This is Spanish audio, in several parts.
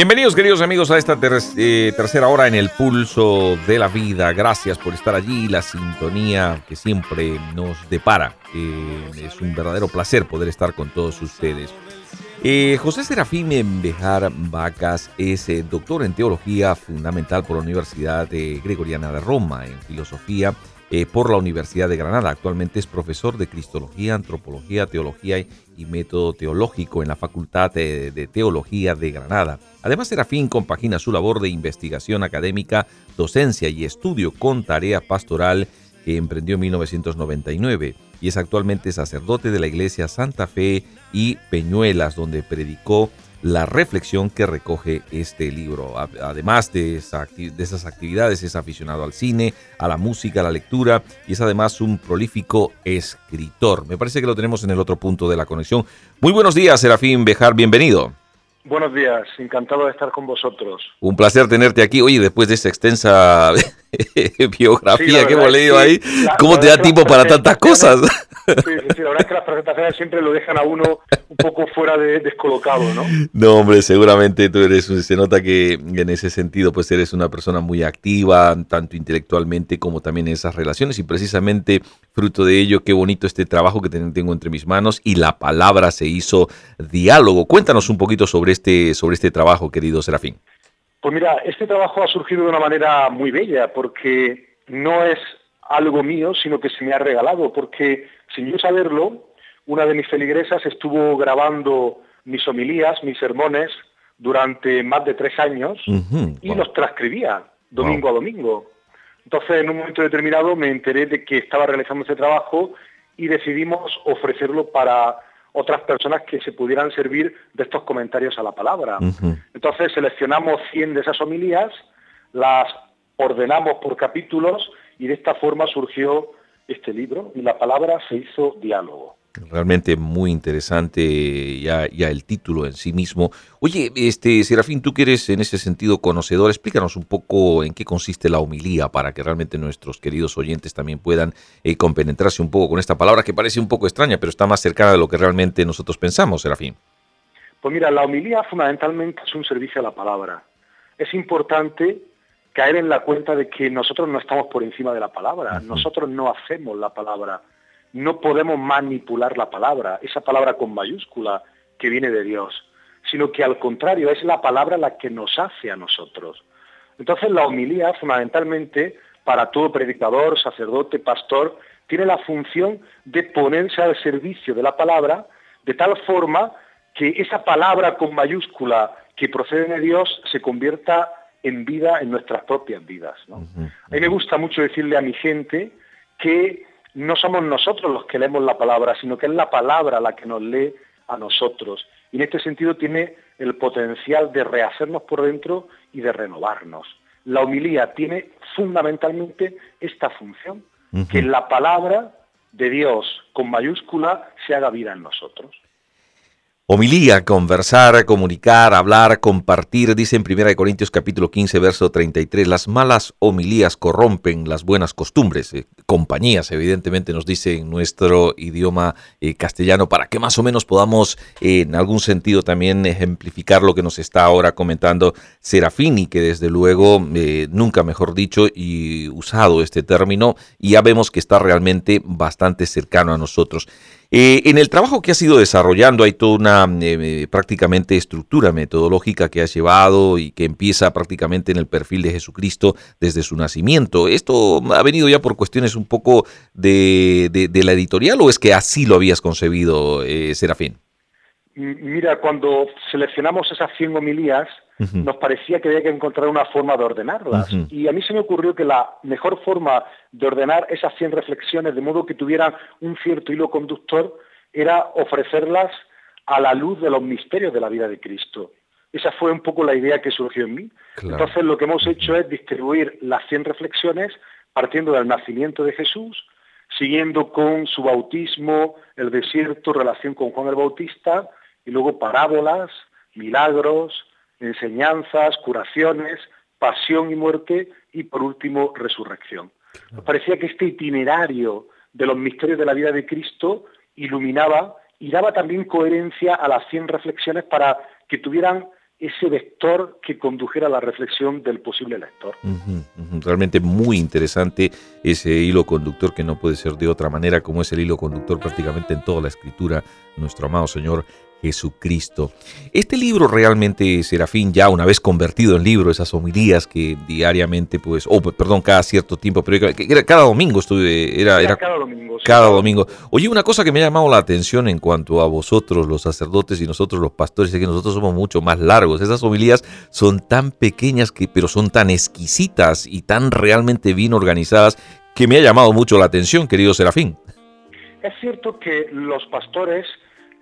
Bienvenidos queridos amigos a esta eh, tercera hora en el pulso de la vida. Gracias por estar allí, la sintonía que siempre nos depara. Eh, es un verdadero placer poder estar con todos ustedes. Eh, José Serafín Bejar Vacas es doctor en teología fundamental por la Universidad Gregoriana de Roma, en filosofía eh, por la Universidad de Granada. Actualmente es profesor de Cristología, Antropología, Teología y Método Teológico en la Facultad de, Teología de Granada. Además, Serafín compagina su labor de investigación académica, docencia y estudio con tarea pastoral que emprendió en 1999 y es actualmente sacerdote de la Iglesia Santa Fe y Peñuelas, donde predicó la reflexión que recoge este libro. Además de, esas actividades, es aficionado al cine, a la música, a la lectura y es además un prolífico escritor. Me parece que lo tenemos en el otro punto de la conexión. Muy buenos días, Serafín Bejar, bienvenido. Buenos días, encantado de estar con vosotros. Un placer tenerte aquí. Oye, después de esa extensa biografía que hemos leído ahí, ¿cómo te da tiempo para tantas cosas? Sí, sí, la verdad es que las presentaciones siempre lo dejan a uno un poco fuera de descolocado, ¿no? No, hombre, seguramente tú eres, se nota que en ese sentido, pues eres una persona muy activa, tanto intelectualmente como también en esas relaciones, y precisamente fruto de ello, qué bonito este trabajo que tengo entre mis manos, y la palabra se hizo diálogo. Cuéntanos un poquito sobre este, sobre este trabajo, querido Serafín. Pues mira, este trabajo ha surgido de una manera muy bella, porque no es algo mío, sino que se me ha regalado, porque sin yo saberlo, una de mis feligresas estuvo grabando mis homilías, mis sermones, durante más de tres años y los transcribía domingo a domingo. Entonces, en un momento determinado me enteré de que estaba realizando ese trabajo y decidimos ofrecerlo para otras personas que se pudieran servir de estos comentarios a la palabra. Entonces seleccionamos 100 de esas homilías, las ordenamos por capítulos y de esta forma surgió este libro y la palabra se hizo diálogo. Realmente muy interesante ya, ya el título en sí mismo. Oye, este Serafín, tú que eres en ese sentido conocedor, explícanos un poco en qué consiste la homilía para que realmente nuestros queridos oyentes también puedan eh, compenetrarse un poco con esta palabra que parece un poco extraña, pero está más cercana de lo que realmente nosotros pensamos, Serafín. Pues mira, la homilía fundamentalmente es un servicio a la palabra. Es importante caer en la cuenta de que nosotros no estamos por encima de la palabra, nosotros no hacemos la palabra, no podemos manipular la palabra, esa palabra con mayúscula que viene de Dios, sino que al contrario es la palabra la que nos hace a nosotros. Entonces la homilía fundamentalmente para todo predicador, sacerdote, pastor, tiene la función de ponerse al servicio de la palabra de tal forma que esa palabra con mayúscula que procede de Dios se convierta en vida en nuestras propias vidas. A mí me gusta mucho decirle a mi gente que no somos nosotros los que leemos la palabra, sino que es la palabra la que nos lee a nosotros. Y en este sentido tiene el potencial de rehacernos por dentro y de renovarnos. La humilía tiene fundamentalmente esta función, que la palabra de Dios con mayúscula se haga vida en nosotros. Homilía, conversar, comunicar, hablar, compartir, dice en 1 Corintios capítulo 15, verso 33, las malas homilías corrompen las buenas costumbres, eh, compañías, evidentemente nos dice en nuestro idioma eh, castellano, para que más o menos podamos eh, en algún sentido también ejemplificar lo que nos está ahora comentando Serafini, que desde luego, nunca mejor dicho y usado este término, y ya vemos que está realmente bastante cercano a nosotros. Eh, en el trabajo que has ido desarrollando hay toda una eh, prácticamente estructura metodológica que has llevado y que empieza prácticamente en el perfil de Jesucristo desde su nacimiento. ¿Esto ha venido ya por cuestiones un poco de, de, la editorial o es que así lo habías concebido, eh, Serafín? Mira, cuando seleccionamos esas 100 homilías, nos parecía que había que encontrar una forma de ordenarlas. Y a mí se me ocurrió que la mejor forma de ordenar esas 100 reflexiones de modo que tuvieran un cierto hilo conductor era ofrecerlas a la luz de los misterios de la vida de Cristo. Esa fue un poco la idea que surgió en mí. Entonces lo que hemos hecho es distribuir las 100 reflexiones partiendo del nacimiento de Jesús, siguiendo con su bautismo, el desierto, relación con Juan el Bautista, y luego parábolas, milagros, enseñanzas, curaciones, pasión y muerte y por último resurrección. Nos parecía que este itinerario de los misterios de la vida de Cristo iluminaba y daba también coherencia a las 100 reflexiones para que tuvieran ese vector que condujera a la reflexión del posible lector. Realmente muy interesante ese hilo conductor que no puede ser de otra manera como es el hilo conductor prácticamente en toda la escritura, nuestro amado Señor Jesucristo. Este libro realmente, Serafín, ya una vez convertido en libro, esas homilías que diariamente, pues, o oh, perdón, cada cierto tiempo, pero era, cada domingo estuve, era, era, cada domingo. cada domingo. Oye, una cosa que me ha llamado la atención en cuanto a vosotros, los sacerdotes y nosotros los pastores, es que nosotros somos mucho más largos. Esas homilías son tan pequeñas, que, pero son tan exquisitas y tan realmente bien organizadas que me ha llamado mucho la atención, querido Serafín. Es cierto que los pastores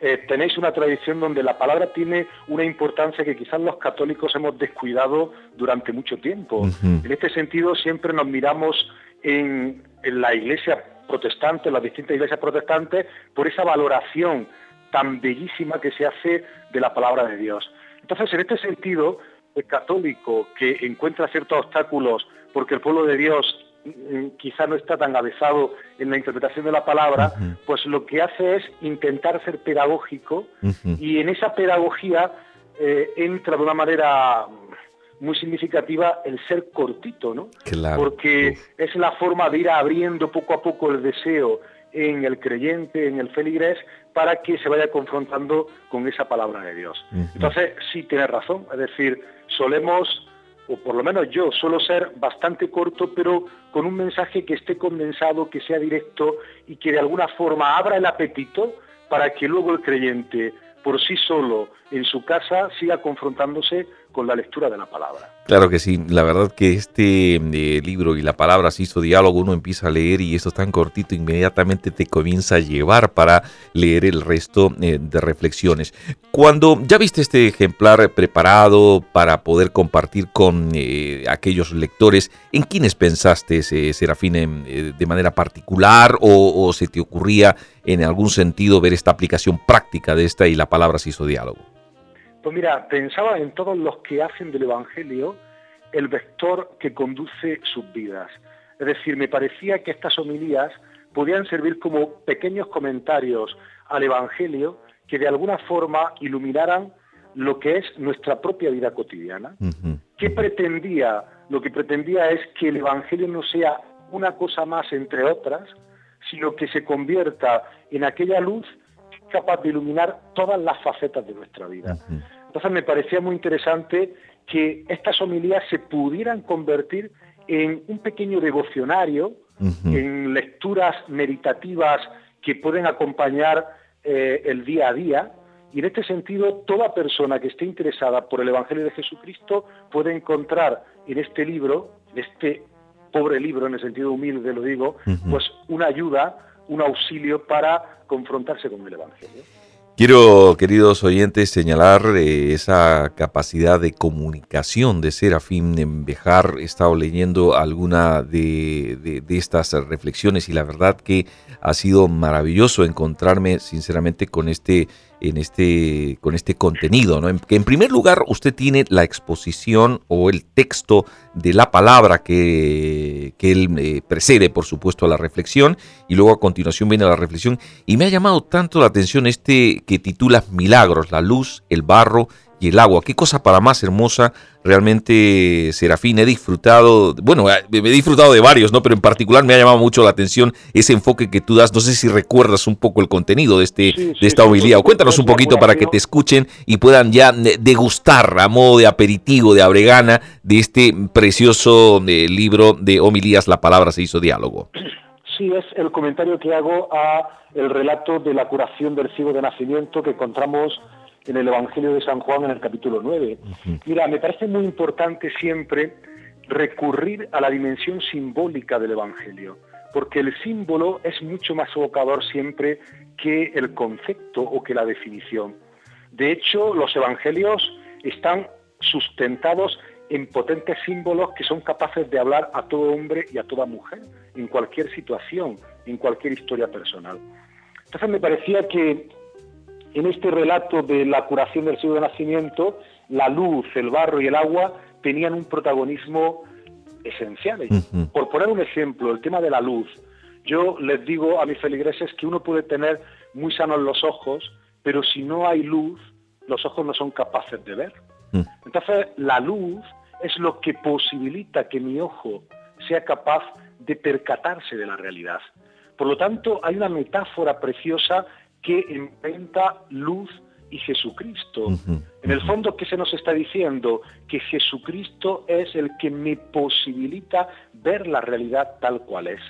eh, tenéis una tradición donde la palabra tiene una importancia que quizás los católicos hemos descuidado durante mucho tiempo. En este sentido, siempre nos miramos en, la iglesia protestante, en las distintas iglesias protestantes, por esa valoración tan bellísima que se hace de la palabra de Dios. Entonces, en este sentido, el católico que encuentra ciertos obstáculos porque el pueblo de Dios quizá no está tan avesado en la interpretación de la palabra, pues lo que hace es intentar ser pedagógico y en esa pedagogía eh, entra de una manera muy significativa el ser cortito, ¿no? Porque es la forma de ir abriendo poco a poco el deseo en el creyente, en el feligrés, para que se vaya confrontando con esa palabra de Dios. Entonces, sí tienes razón, es decir, solemos o por lo menos yo, suelo ser bastante corto, pero con un mensaje que esté condensado, que sea directo y que de alguna forma abra el apetito para que luego el creyente por sí solo en su casa siga confrontándose con la lectura de la palabra. Claro que sí, la verdad que este eh, libro y la palabra se hizo diálogo, uno empieza a leer y esto es tan cortito, inmediatamente te comienza a llevar para leer el resto eh, de reflexiones. Cuando ya viste este ejemplar preparado para poder compartir con eh, aquellos lectores, ¿en quiénes pensaste, Serafín, de manera particular o, o se te ocurría en algún sentido ver esta aplicación práctica de esta y la palabra se hizo diálogo? Pues mira, pensaba en todos los que hacen del Evangelio el vector que conduce sus vidas. Es decir, me parecía que estas homilías podían servir como pequeños comentarios al Evangelio que de alguna forma iluminaran lo que es nuestra propia vida cotidiana. ¿Qué pretendía? Lo que pretendía es que el Evangelio no sea una cosa más entre otras, sino que se convierta en aquella luz capaz de iluminar todas las facetas de nuestra vida. Entonces me parecía muy interesante que estas homilías se pudieran convertir en un pequeño devocionario, en lecturas meditativas que pueden acompañar eh, el día a día. Y en este sentido, toda persona que esté interesada por el Evangelio de Jesucristo puede encontrar en este libro, en este pobre libro, en el sentido humilde lo digo, pues una ayuda, un auxilio para confrontarse con el Evangelio. Quiero, queridos oyentes, señalar eh, esa capacidad de comunicación de Serafín Bejar. He estado leyendo alguna de, estas reflexiones y la verdad que ha sido maravilloso encontrarme sinceramente con este en este, con este contenido. ¿no? En, que en primer lugar usted tiene la exposición o el texto de la palabra que, que él eh, precede, por supuesto, a la reflexión y luego a continuación viene la reflexión. Y me ha llamado tanto la atención este que titula Milagros, la luz, el barro y el agua. Qué cosa para más hermosa realmente, Serafín. He disfrutado, bueno, eh, he disfrutado de varios, ¿no? Pero en particular me ha llamado mucho la atención ese enfoque que tú das. No sé si recuerdas un poco el contenido de, este, de esta homilía. O cuéntanos un poquito para que te escuchen y puedan ya degustar a modo de aperitivo, de abregana, de este precioso eh, libro de homilías. La palabra se hizo diálogo. Sí, es el comentario que hago a el relato de la curación del ciego de nacimiento que encontramos en el Evangelio de San Juan en el capítulo 9. Mira, me parece muy importante siempre recurrir a la dimensión simbólica del Evangelio, porque el símbolo es mucho más evocador siempre que el concepto o que la definición. De hecho, los Evangelios están sustentados en potentes símbolos que son capaces de hablar a todo hombre y a toda mujer, en cualquier situación, en cualquier historia personal. Entonces me parecía que en este relato de la curación del ciego de nacimiento, la luz, el barro y el agua tenían un protagonismo esencial. Por poner un ejemplo, el tema de la luz. Yo les digo a mis feligreses que uno puede tener muy sanos los ojos, pero si no hay luz, los ojos no son capaces de ver. Entonces, la luz es lo que posibilita que mi ojo sea capaz de percatarse de la realidad. Por lo tanto, hay una metáfora preciosa que inventa luz y Jesucristo. En el fondo, ¿qué se nos está diciendo? Que Jesucristo es el que me posibilita ver la realidad tal cual es.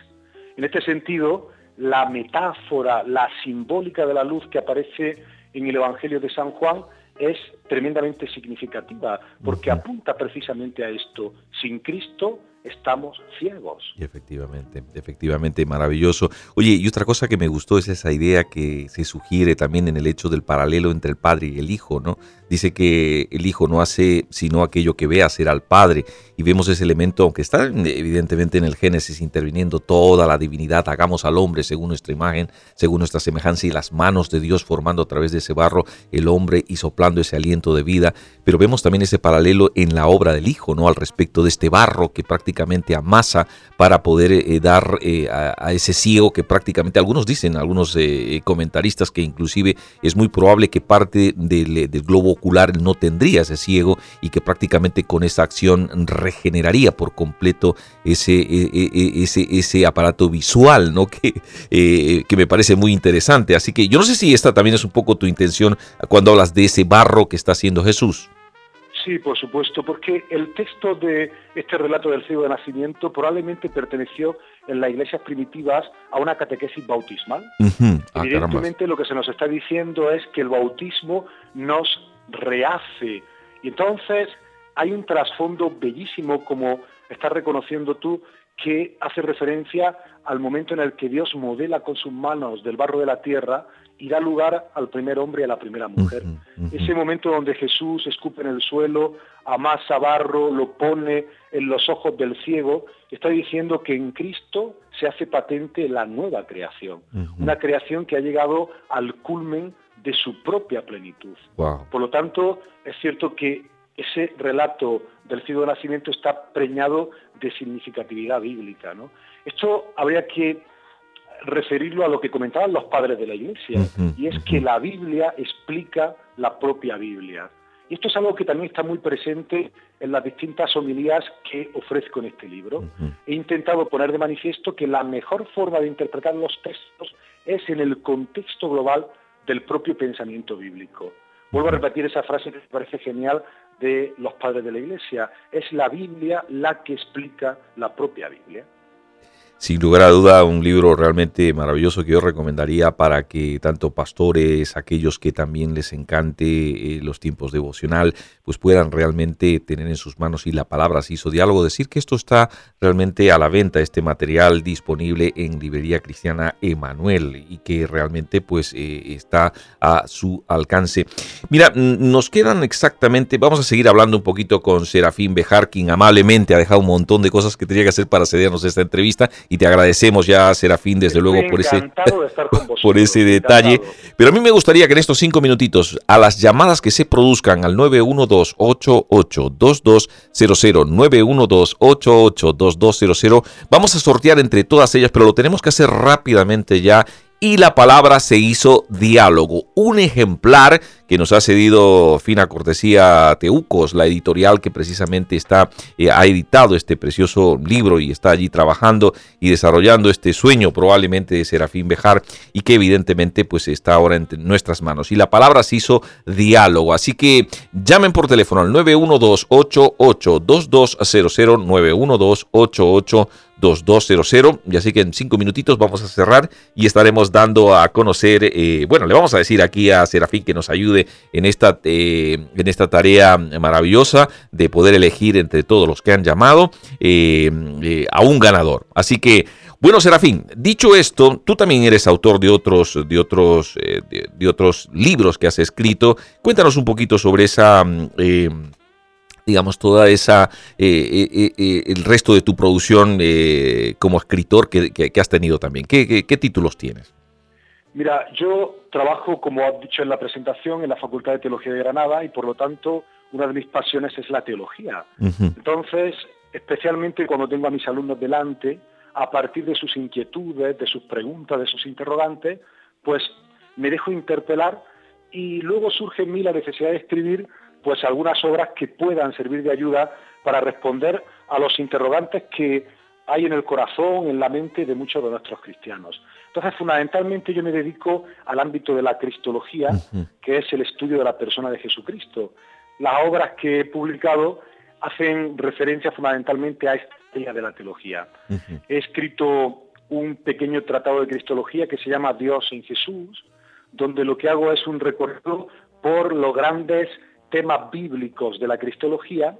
En este sentido, la metáfora, la simbólica de la luz que aparece en el Evangelio de San Juan es tremendamente significativa, porque apunta precisamente a esto. Sin Cristo estamos ciegos. Y efectivamente, efectivamente, maravilloso. Oye, y otra cosa que me gustó es esa idea que se sugiere también en el hecho del paralelo entre el Padre y el Hijo, ¿no? Dice que el Hijo no hace sino aquello que ve hacer al Padre. Y vemos ese elemento, aunque está evidentemente en el Génesis interviniendo toda la divinidad, hagamos al hombre según nuestra imagen, según nuestra semejanza y las manos de Dios formando a través de ese barro el hombre y soplando ese aliento de vida. Pero vemos también ese paralelo en la obra del Hijo, ¿no? Al respecto de este barro que prácticamente amasa para poder eh, dar eh, a, ese ciego que prácticamente algunos dicen, algunos eh, comentaristas que inclusive es muy probable que parte del, globo ocular no tendría ese ciego y que prácticamente con esa acción regeneraría por completo ese, ese, ese aparato visual, ¿no? Que, que me parece muy interesante. Así que yo no sé si esta también es un poco tu intención cuando hablas de ese barro que está haciendo Jesús. Sí, por supuesto, porque el texto de este relato del ciego de nacimiento probablemente perteneció en las iglesias primitivas a una catequesis bautismal. Ah, Evidentemente lo que se nos está diciendo es que el bautismo nos rehace. Y entonces hay un trasfondo bellísimo, como estás reconociendo tú, que hace referencia al momento en el que Dios modela con sus manos del barro de la tierra y da lugar al primer hombre y a la primera mujer. Ese momento donde Jesús escupe en el suelo, amasa barro, lo pone en los ojos del ciego, está diciendo que en Cristo se hace patente la nueva creación, una creación que ha llegado al culmen de su propia plenitud. Por lo tanto, es cierto que ese relato del cielo de nacimiento está preñado de significatividad bíblica. ¿no? Esto habría que referirlo a lo que comentaban los padres de la Iglesia, y es que la Biblia explica la propia Biblia. Y esto es algo que también está muy presente en las distintas homilías que ofrezco en este libro. He intentado poner de manifiesto que la mejor forma de interpretar los textos es en el contexto global del propio pensamiento bíblico. Vuelvo a repetir esa frase que me parece genial de los padres de la Iglesia. Es la Biblia la que explica la propia Biblia sin lugar a duda un libro realmente maravilloso que yo recomendaría para que tanto pastores, aquellos que también les encante eh, los tiempos devocional, pues puedan realmente tener en sus manos y la palabra se hizo diálogo, decir que esto está realmente a la venta, este material disponible en Librería Cristiana Emanuel y que realmente pues eh, está a su alcance. Mira, nos quedan exactamente, vamos a seguir hablando un poquito con Serafín Bejar, quien amablemente ha dejado un montón de cosas que tenía que hacer para cedernos esta entrevista y te agradecemos ya, Serafín, desde luego, por ese, por ese detalle. Pero a mí me gustaría que en estos cinco minutitos, a las llamadas que se produzcan al 912-882200, 912-882200, vamos a sortear entre todas ellas, pero lo tenemos que hacer rápidamente ya y la palabra se hizo diálogo. Un ejemplar que nos ha cedido fina cortesía Teucos, la editorial que precisamente está, eh, ha editado este precioso libro y está allí trabajando y desarrollando este sueño probablemente de Serafín Bejar y que evidentemente pues está ahora en nuestras manos. Y la palabra se hizo diálogo, así que llamen por teléfono al 912 88 2200 912 88 2200. Y así que en cinco minutitos vamos a cerrar y estaremos dando a conocer, eh, bueno, le vamos a decir aquí a Serafín que nos ayude en esta, eh, en esta tarea maravillosa de poder elegir entre todos los que han llamado eh, a un ganador. Así que, bueno, Serafín, dicho esto, tú también eres autor de otros, de otros, de, otros libros que has escrito. Cuéntanos un poquito sobre esa digamos, toda esa, eh, eh, eh, el resto de tu producción como escritor que, has tenido también. ¿Qué, títulos tienes? Mira, yo trabajo, como has dicho en la presentación, en la Facultad de Teología de Granada y por lo tanto una de mis pasiones es la teología. Entonces, especialmente cuando tengo a mis alumnos delante, a partir de sus inquietudes, de sus preguntas, de sus interrogantes, pues me dejo interpelar y luego surge en mí la necesidad de escribir pues algunas obras que puedan servir de ayuda para responder a los interrogantes que hay en el corazón, en la mente de muchos de nuestros cristianos. Entonces, fundamentalmente yo me dedico al ámbito de la cristología, que es el estudio de la persona de Jesucristo. Las obras que he publicado hacen referencia fundamentalmente a esta idea de la teología. He escrito un pequeño tratado de cristología que se llama Dios en Jesús, donde lo que hago es un recorrido por los grandes temas bíblicos de la cristología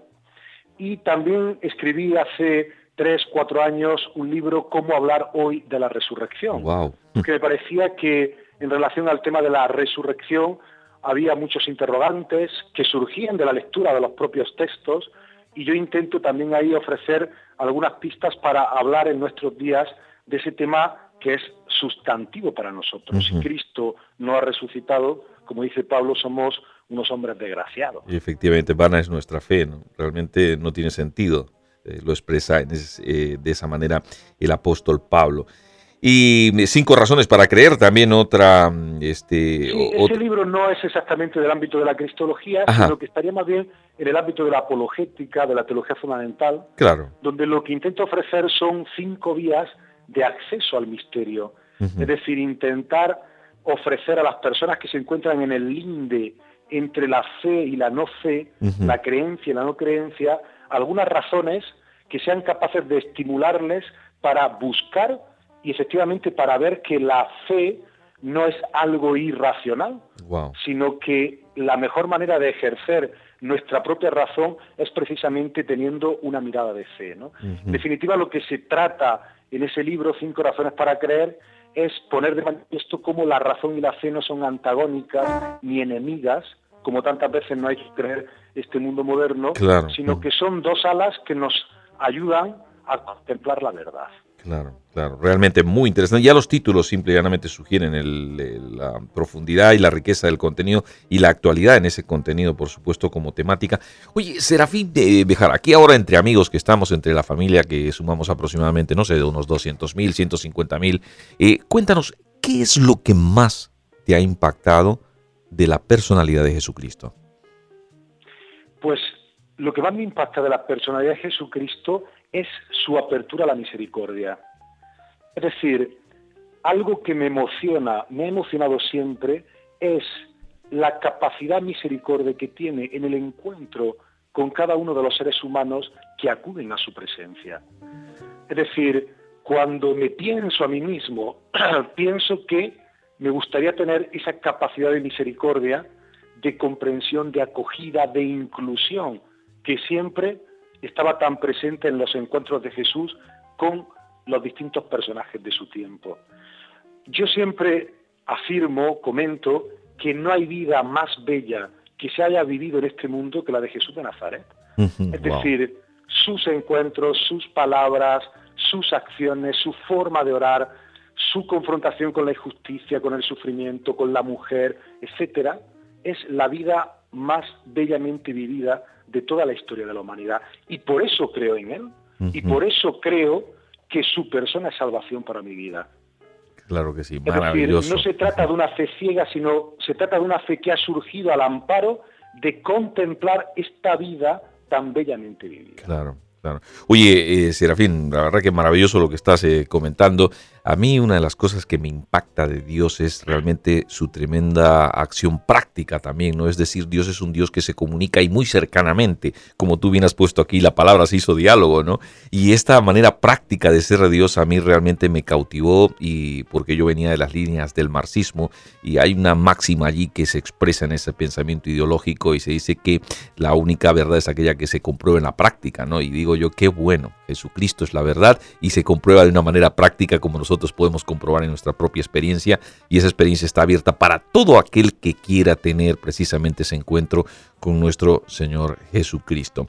y también escribí hace tres, cuatro años un libro Cómo hablar hoy de la resurrección, wow. que me parecía que en relación al tema de la resurrección había muchos interrogantes que surgían de la lectura de los propios textos y yo intento también ahí ofrecer algunas pistas para hablar en nuestros días de ese tema que es sustantivo para nosotros. Si Cristo no ha resucitado, como dice Pablo, somos unos hombres desgraciados. Y efectivamente, vana es nuestra fe, realmente no tiene sentido, eh, lo expresa eh, de esa manera el apóstol Pablo. Y cinco razones para creer, también otra... Este, ese libro no es exactamente del ámbito de la cristología, sino que estaría más bien en el ámbito de la apologética, de la teología fundamental, claro. donde lo que intento ofrecer son cinco vías de acceso al misterio. Es decir, intentar ofrecer a las personas que se encuentran en el linde entre la fe y la no fe, la creencia y la no creencia, algunas razones que sean capaces de estimularles para buscar y efectivamente para ver que la fe no es algo irracional, sino que la mejor manera de ejercer nuestra propia razón es precisamente teniendo una mirada de fe. En definitiva, lo que se trata en ese libro, Cinco razones para creer, es poner de manifiesto cómo la razón y la fe no son antagónicas ni enemigas, como tantas veces no hay que creer este mundo moderno, sino que son dos alas que nos ayudan a contemplar la verdad. Claro, claro, realmente muy interesante. Ya los títulos simplemente sugieren la profundidad y la riqueza del contenido y la actualidad en ese contenido, por supuesto, como temática. Oye, Serafín de Bejar, aquí ahora entre amigos que estamos, entre la familia que sumamos aproximadamente, no sé, de unos 200 mil, 150 mil, eh, cuéntanos, ¿qué es lo que más te ha impactado de la personalidad de Jesucristo? Pues lo que más me impacta de la personalidad de Jesucristo es su apertura a la misericordia. Es decir, algo que me emociona, me ha emocionado siempre, es la capacidad misericordia que tiene en el encuentro con cada uno de los seres humanos que acuden a su presencia. Es decir, cuando me pienso a mí mismo, pienso que me gustaría tener esa capacidad de misericordia, de comprensión, de acogida, de inclusión, que siempre estaba tan presente en los encuentros de Jesús con los distintos personajes de su tiempo. Yo siempre afirmo, comento, que no hay vida más bella que se haya vivido en este mundo que la de Jesús de Nazaret. es decir, sus encuentros, sus palabras, sus acciones, su forma de orar, su confrontación con la injusticia, con el sufrimiento, con la mujer, etcétera, es la vida más bellamente vivida de toda la historia de la humanidad. Y por eso creo en Él. Y por eso creo que su persona es salvación para mi vida. Claro que sí, maravilloso. Es decir, no se trata de una fe ciega, sino se trata de una fe que ha surgido al amparo de contemplar esta vida tan bellamente vivida. Claro, claro. Oye, eh, Serafín, la verdad que maravilloso lo que estás eh, comentando. A mí una de las cosas que me impacta de Dios es realmente su tremenda acción práctica también, ¿no? Es decir, Dios es un Dios que se comunica y muy cercanamente, como tú bien has puesto aquí, la palabra se hizo diálogo, ¿no? Y esta manera práctica de ser Dios a mí realmente me cautivó y porque yo venía de las líneas del marxismo y hay una máxima allí que se expresa en ese pensamiento ideológico y se dice que la única verdad es aquella que se comprueba en la práctica, ¿no? Y digo yo, qué bueno, Jesucristo es la verdad y se comprueba de una manera práctica como nosotros podemos comprobar en nuestra propia experiencia y esa experiencia está abierta para todo aquel que quiera tener precisamente ese encuentro con nuestro Señor Jesucristo.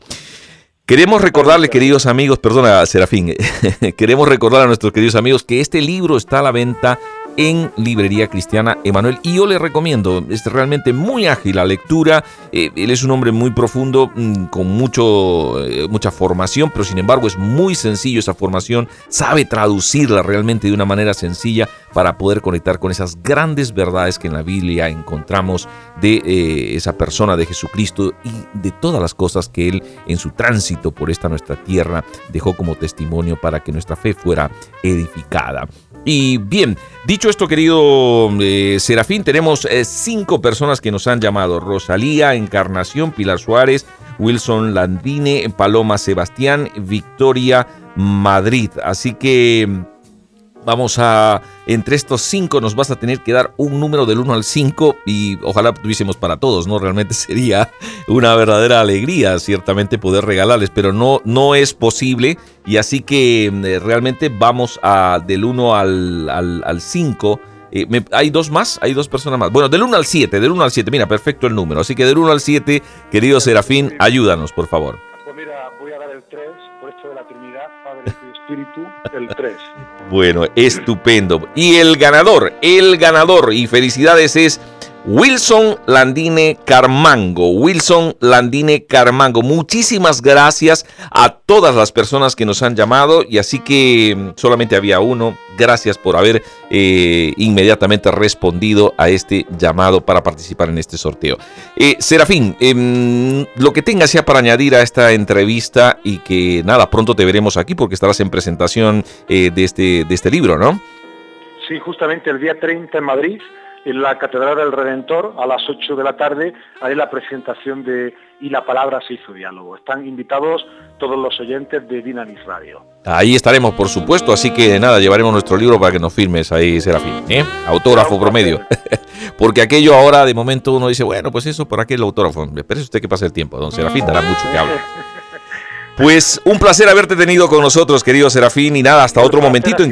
Queremos recordarle, queridos amigos, perdona, Serafín, queremos recordar a nuestros queridos amigos que este libro está a la venta en Librería Cristiana Emanuel. Y yo le recomiendo, es realmente muy ágil la lectura. Eh, él es un hombre muy profundo, mm, con mucho, eh, mucha formación, pero sin embargo es muy sencillo esa formación. Sabe traducirla realmente de una manera sencilla para poder conectar con esas grandes verdades que en la Biblia encontramos de eh, esa persona de Jesucristo y de todas las cosas que él en su tránsito por esta nuestra tierra dejó como testimonio para que nuestra fe fuera edificada. Y bien, dicho esto, querido eh, Serafín, tenemos eh, cinco personas que nos han llamado. Rosalía, Encarnación, Pilar Suárez, Wilson Landine, Paloma Sebastián, Victoria Madrid. Así que Vamos a, entre estos cinco nos vas a tener que dar un número del 1 al 5 y ojalá tuviésemos para todos, ¿no? Realmente sería una verdadera alegría, ciertamente, poder regalarles, pero no, no es posible y así que mm, eh, realmente vamos a del 1 al 5. Eh, hay dos más, hay dos personas más. Bueno, del 1 al 7, del 1 al 7, mira, perfecto el número. Así que del 1 al 7, querido Serafín, ayúdanos, por favor. Espíritu, el 3. Bueno, estupendo. Y el ganador, el ganador, y felicidades es Wilson Landine Carmango. Wilson Landine Carmango. Muchísimas gracias a todas las personas que nos han llamado y así que mm, solamente había uno. Gracias por haber eh, inmediatamente respondido a este llamado para participar en este sorteo. Eh, Serafín, em, lo que tengas ya para añadir a esta entrevista y que nada, pronto te veremos aquí porque estarás en presentación eh, de, este, de este libro, ¿no? Sí, justamente el día 30 en Madrid en la Catedral del Redentor a las 8 de la tarde haré la presentación de Y la palabra se hizo diálogo. Están invitados todos los oyentes de Dinamis Radio. Ahí estaremos, por supuesto, así que nada, llevaremos nuestro libro para que nos firmes ahí, Serafín. ¿eh? Autógrafo promedio. Porque aquello ahora, de momento, uno dice, bueno, pues eso, por aquí el autógrafo. Espérese usted que pase el tiempo, don Serafín, dará mucho que hablar. Pues un placer haberte tenido con nosotros, querido Serafín, y nada, hasta otro momentito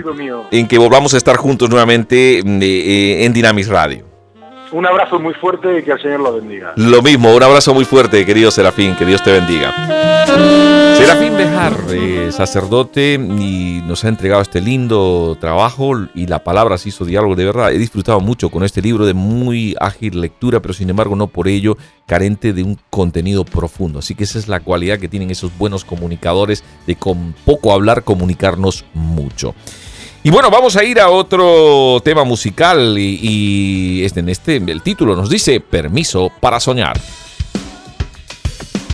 en, que volvamos a estar juntos nuevamente mm, eh, eh, en Dinamis Radio. Un abrazo muy fuerte y que el Señor lo bendiga. Lo mismo, un abrazo muy fuerte, querido Serafín, que Dios te bendiga. Serafín Bejar, eh, sacerdote, y nos ha entregado este lindo trabajo y la palabra se hizo diálogo. De verdad, he disfrutado mucho con este libro de muy ágil lectura, pero sin embargo no por ello carente de un contenido profundo. Así que esa es la cualidad que tienen esos buenos comunicadores de con poco hablar comunicarnos mucho. Y bueno, vamos a ir a otro tema musical y, este, en este el título nos dice Permiso para soñar.